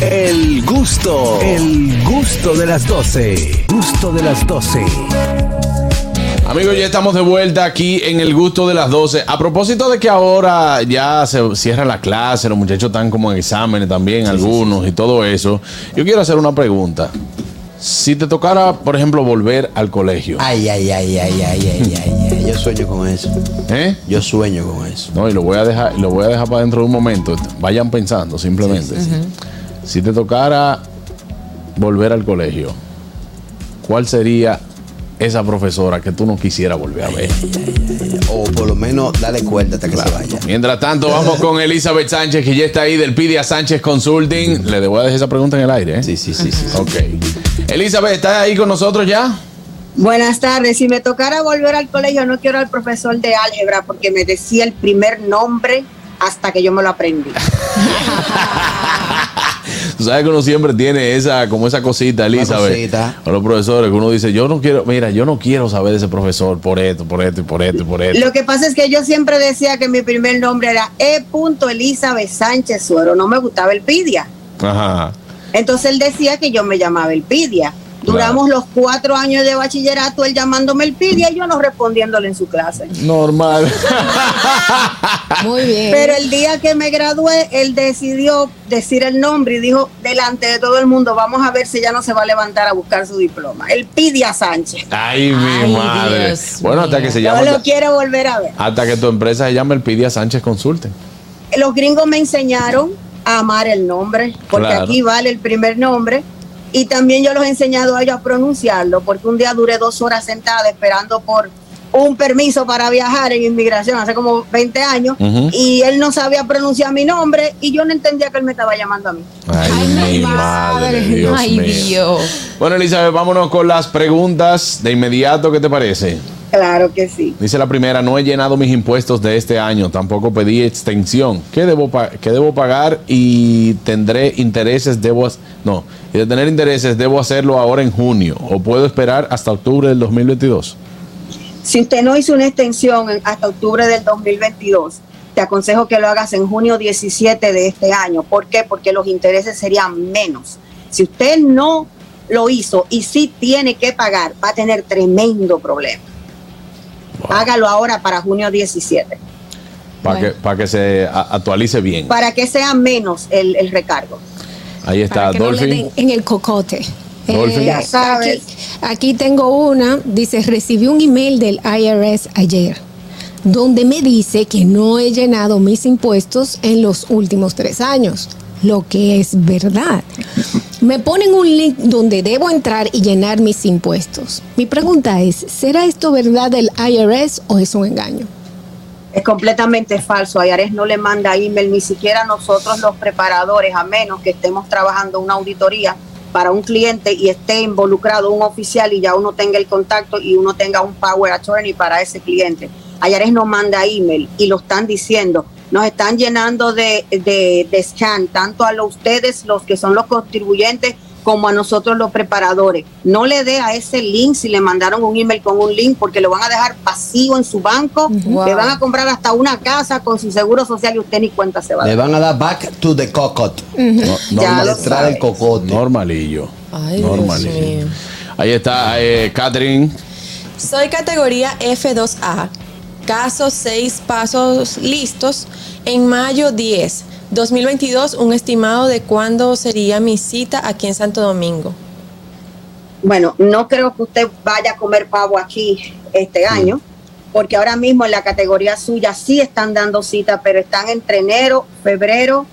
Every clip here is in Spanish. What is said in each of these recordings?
El gusto, el gusto de las 12. Gusto de las 12. Amigos, ya estamos de vuelta aquí en el gusto de las 12. A propósito de que ahora ya se cierra la clase, los muchachos están como en exámenes también, algunos y todo eso. Yo quiero hacer una pregunta. Si te tocara, por ejemplo, volver al colegio, Ay, ay, ay, ay, ay, ay, ay, ay. Yo sueño con eso. ¿eh? Yo sueño con eso. No, y lo voy a dejar, lo voy a dejar para dentro de un momento. Vayan pensando simplemente. Si te tocara volver al colegio, ¿cuál sería esa profesora que tú no quisieras volver a ver? O por lo menos dale cuenta hasta que se vaya. Mientras tanto, vamos con Elizabeth Sánchez, que ya está ahí del Pidia Sánchez Consulting. Le debo a dejar esa pregunta en el aire, ¿eh? Sí, sí, sí, sí. sí. Ok. Elizabeth, ¿estás ahí con nosotros ya? Buenas tardes. Si me tocara volver al colegio, no quiero al profesor de álgebra porque me decía el primer nombre hasta que yo me lo aprendí. Tú sabes que uno siempre tiene esa, como esa cosita, Elizabeth. cosita. Con los profesores, que uno dice, yo no quiero, mira, yo no quiero saber de ese profesor por esto, por esto, y por esto, y por esto. Lo que pasa es que yo siempre decía que mi primer nombre era E. Elizabeth Sánchez Suero. No me gustaba el Pidia. Ajá. Entonces él decía que yo me llamaba el Duramos los cuatro años de bachillerato, él llamándome el Pidia y yo no respondiéndole en su clase. Normal. Muy bien. Pero el día que me gradué, él decidió decir el nombre y dijo delante de todo el mundo, vamos a ver si ya no se va a levantar a buscar su diploma. El Pidia Sánchez. Ay, mi Ay, madre. Dios bueno, hasta que se No llama. lo quiero volver a ver. Hasta que tu empresa se llame el Pidia Sánchez Consulting. Los gringos me enseñaron a amar el nombre, porque Claro. aquí vale el primer nombre. Y también yo los he enseñado a ellos a pronunciarlo, porque un día duré dos horas sentada esperando por un permiso para viajar en inmigración hace como 20 años y él no sabía pronunciar mi nombre y yo no entendía que él me estaba llamando a mí. Ay, mi madre, Dios Ay, mío. Dios. Bueno, Elizabeth, vámonos con las preguntas de inmediato. ¿Qué te parece? Claro que sí. Dice la primera, no he llenado mis impuestos de este año, tampoco pedí extensión. ¿Qué debo, qué debo pagar y tendré intereses? Debo, no, y de tener intereses debo hacerlo ahora en junio o puedo esperar hasta octubre del 2022. Si usted no hizo una extensión en- hasta octubre del 2022, te aconsejo que lo hagas en junio 17 de este año. ¿Por qué? Porque los intereses serían menos. Si usted no lo hizo y sí tiene que pagar, va a tener tremendo problema. Hágalo ahora para junio 17, Para Bueno. que, para que se actualice bien. para que sea menos el, el recargo. Ahí está, Para que no le Dolphin. den en el cocote. Eh, Dolphin. Ya sabes. Aquí, aquí tengo una, dice, recibí un email del IRS ayer, donde me dice que no he llenado mis impuestos en los últimos tres años, lo que es verdad. Me ponen un link donde debo entrar y llenar mis impuestos. Mi pregunta es, ¿será esto verdad del IRS o es un engaño? Es completamente falso. Ayares no le manda email ni siquiera nosotros los preparadores, a menos que estemos trabajando una auditoría para un cliente y esté involucrado un oficial y ya uno tenga el contacto y uno tenga un power attorney para ese cliente. Ayares no manda email y lo están diciendo. Nos están llenando de, de, de scan, tanto a los, ustedes, los que son los contribuyentes, como a nosotros los preparadores. No le dé a ese link si le mandaron un email con un link porque lo van a dejar pasivo en su banco, Wow. le van a comprar hasta una casa con su seguro social y usted ni cuenta se va a Le dar. van a dar back to the cocot. No- Ya normal- lo Detrás del sabes. cocote. normalillo. Ay, normalillo. Ahí está, eh, Catherine. Soy categoría F2A. Caso 6 pasos listos. En mayo 10, 2022, un estimado de cuándo sería mi cita aquí en Santo Domingo. Bueno, no creo que usted vaya a comer pavo aquí este año, porque ahora mismo en la categoría suya sí están dando cita, pero están entre enero, febrero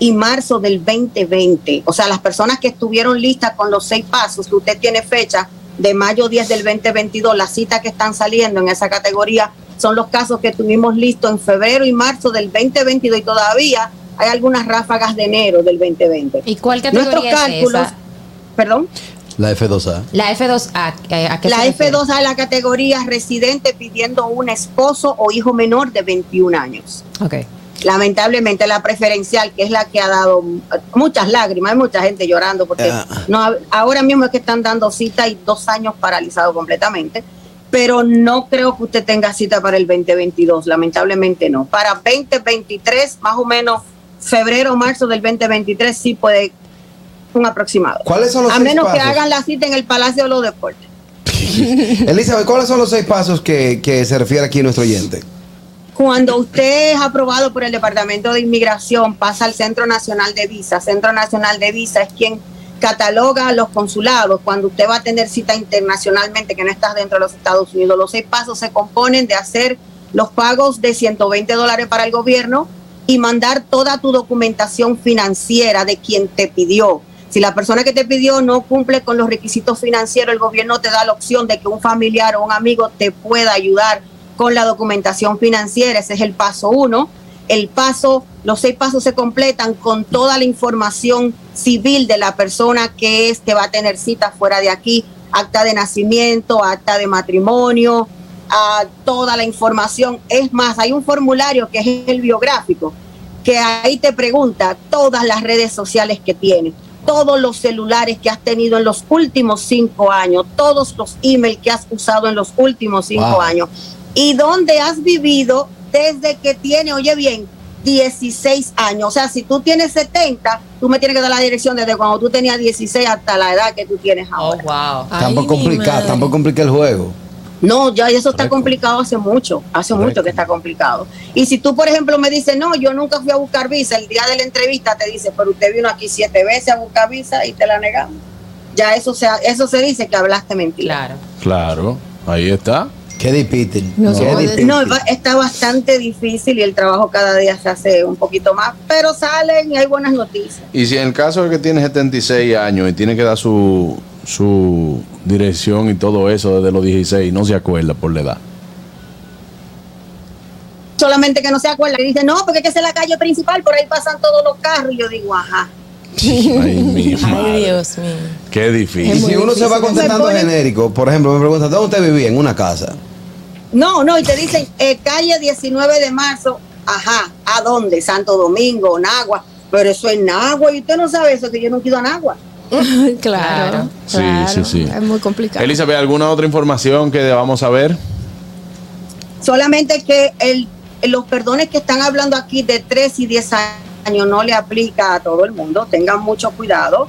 y marzo del 2020. O sea, las personas que estuvieron listas con los seis pasos, que usted tiene fecha de mayo 10 del 2022, las citas que están saliendo en esa categoría son los casos que tuvimos listos en febrero y marzo del 2022 y todavía hay algunas ráfagas de enero del 2020. ¿Y cuál Nuestros categoría es cálculos, esa? perdón. La F2A. La F2A. eh, ¿a qué La se refiere? F2A es la categoría residente pidiendo un esposo o hijo menor de 21 años. Ok. Lamentablemente la preferencial, que es la que ha dado muchas lágrimas, hay mucha gente llorando porque Ah. no, ahora mismo es que están dando cita y dos años paralizado completamente, pero no creo que usted tenga cita para el 2022, lamentablemente no. Para 2023, más o menos febrero o marzo del 2023 sí puede un aproximado. ¿Cuáles son los A seis menos que hagan la cita en el Palacio de los Deportes. Elizabeth, ¿cuáles son los seis pasos que, que se refiere aquí nuestro oyente? Cuando usted es aprobado por el Departamento de Inmigración, pasa al Centro Nacional de Visa. Centro Nacional de Visa es quien cataloga los consulados cuando usted va a tener cita internacionalmente que no estás dentro de los Estados Unidos. Los seis pasos se componen de hacer los pagos de 120 dólares para el gobierno y mandar toda tu documentación financiera de quien te pidió. Si la persona que te pidió no cumple con los requisitos financieros, el gobierno te da la opción de que un familiar o un amigo te pueda ayudar con la documentación financiera. Ese es el paso uno. El paso, los seis pasos se completan con toda la información civil de la persona que es que va a tener cita fuera de aquí, acta de nacimiento, acta de matrimonio, a toda la información. Es más, hay un formulario que es el biográfico, que ahí te pregunta todas las redes sociales que tienes, todos los celulares que has tenido en los últimos cinco años, todos los emails que has usado en los últimos cinco Wow. años y dónde has vivido desde que tiene, oye bien, 16 años. O sea, si tú tienes 70, tú me tienes que dar la dirección desde cuando tú tenías 16 hasta la edad que tú tienes Oh, ahora. wow. Ay, Tampoco madre. tampoco complica el juego. No, ya eso está Correcto. complicado hace mucho, hace Correcto. mucho que está complicado. Y si tú, por ejemplo, me dices, no, yo nunca fui a buscar visa, el día de la entrevista te dice, pero usted vino aquí siete veces a buscar visa y te la negamos. Ya eso se, eso se dice que hablaste mentira. Claro. Claro, ahí está. Qué difícil. No Qué se puede. difícil. No, va- está bastante difícil y el trabajo cada día se hace un poquito más, pero salen y hay buenas noticias. Y si en el caso de que tiene 76 años y tiene que dar su, su dirección y todo eso desde los 16, no se acuerda por la edad. Solamente que no se acuerda, y dice, no, porque es que esa es la calle principal, por ahí pasan todos los carros. Y yo digo, ajá. Ay, mi Ay. Dios mío. Qué Y difícil. si uno se va contestando genérico, por ejemplo, me pregunta, ¿dónde usted vivía? En una casa. No, no, y te dicen, eh, calle 19 de marzo, ajá, ¿a dónde? Santo Domingo, Nagua, pero eso es Nagua, y usted no sabe eso, que yo no he ido a Nagua. claro, Claro. Sí, claro. sí, sí. Es muy complicado. Elizabeth, ¿alguna otra información que debamos saber? Solamente que el, los perdones que están hablando aquí de 3 y 10 años no le aplica a todo el mundo, tengan mucho cuidado.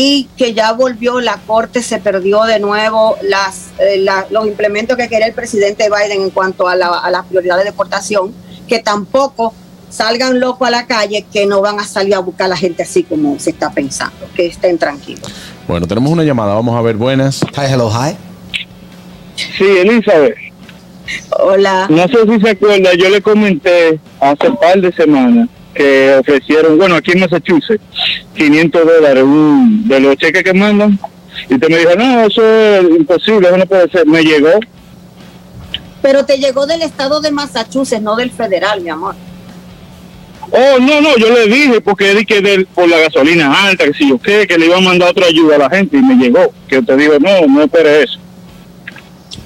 Y que ya volvió, la corte se perdió de nuevo las, eh, la- los implementos que quería el presidente Biden en cuanto a, la, a las prioridades de deportación, que tampoco salgan locos a la calle, que no van a salir a buscar a la gente así como se está pensando, que estén tranquilos. Bueno, tenemos una llamada, vamos a ver, buenas. Hi, hello, hi. Sí, Elizabeth, Hola. no sé si se acuerda, yo le comenté hace un par de semanas que ofrecieron, bueno, aquí en Massachusetts, 500 dólares un- de los cheques que mandan. Y usted me dijo, no, eso es imposible, eso no puede ser. Me llegó. Pero te llegó del estado de Massachusetts, no del federal, mi amor. Oh, no, no, yo le dije porque di que del- por la gasolina alta, que si yo qué, que le iba a mandar otra ayuda a la gente y me llegó. Que usted dijo, no, no espere eso.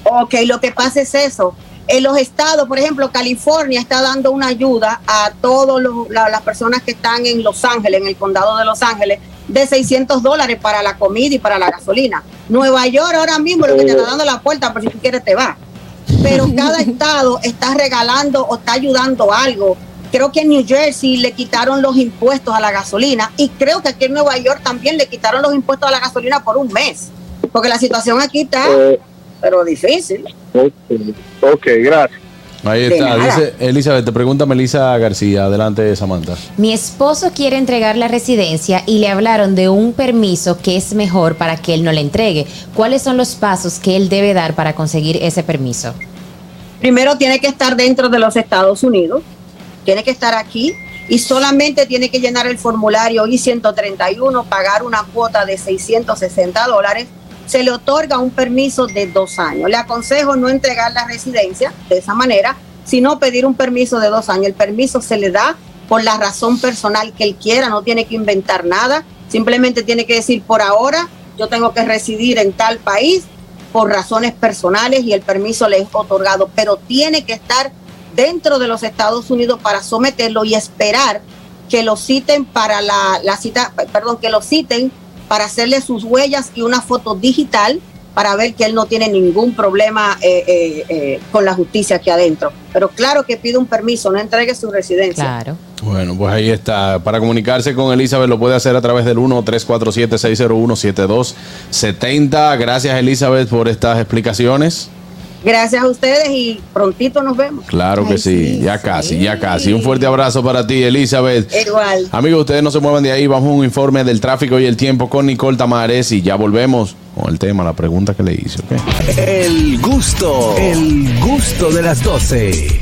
Ok, lo que pasa es eso. En los estados, por ejemplo, California está dando una ayuda a todas las personas que están en Los Ángeles, en el condado de Los Ángeles, de 600 dólares para la comida y para la gasolina. Nueva York ahora mismo lo que te está dando la puerta, por si tú quieres te va. Pero cada estado está regalando o está ayudando algo. Creo que en New Jersey le quitaron los impuestos a la gasolina y creo que aquí en Nueva York también le quitaron los impuestos a la gasolina por un mes. Porque la situación aquí está, Eh, pero difícil. ok, ok, gracias. Ahí De está, nada. dice Elizabeth, te pregunta Melissa García, adelante Samantha. Mi esposo quiere entregar la residencia y le hablaron de un permiso que es mejor para que él no le entregue. ¿Cuáles son los pasos que él debe dar para conseguir ese permiso? primero tiene que estar dentro de los Estados Unidos, tiene que estar aquí y solamente tiene que llenar el formulario I-131, pagar una cuota de 660 dólares. Se le otorga un permiso de dos años. Le aconsejo no entregar la residencia de esa manera, sino pedir un permiso de dos años. El permiso se le da por la razón personal que él quiera, no tiene que inventar nada, simplemente tiene que decir, por ahora yo tengo que residir en tal país por razones personales y el permiso le es otorgado, pero tiene que estar dentro de los Estados Unidos para someterlo y esperar que lo citen para la, la cita, perdón, que lo citen para hacerle sus huellas y una foto digital para ver que él no tiene ningún problema eh, eh, eh, con la justicia aquí adentro. Pero claro que pide un permiso, no entregue su residencia. Claro. Bueno, pues ahí está. Para comunicarse con Elizabeth lo puede hacer a través del 1-347-601-7270. Gracias, Elizabeth, por estas explicaciones. Gracias a ustedes y prontito nos vemos. Claro que Ay, sí, sí, ya sí. casi, ya casi. Un fuerte abrazo para ti, Elizabeth. Igual. Amigos, ustedes no se muevan de ahí. Vamos a un informe del tráfico y el tiempo con Nicole Tamares y ya volvemos con el tema, la pregunta que le hice. El gusto, el gusto de las 12.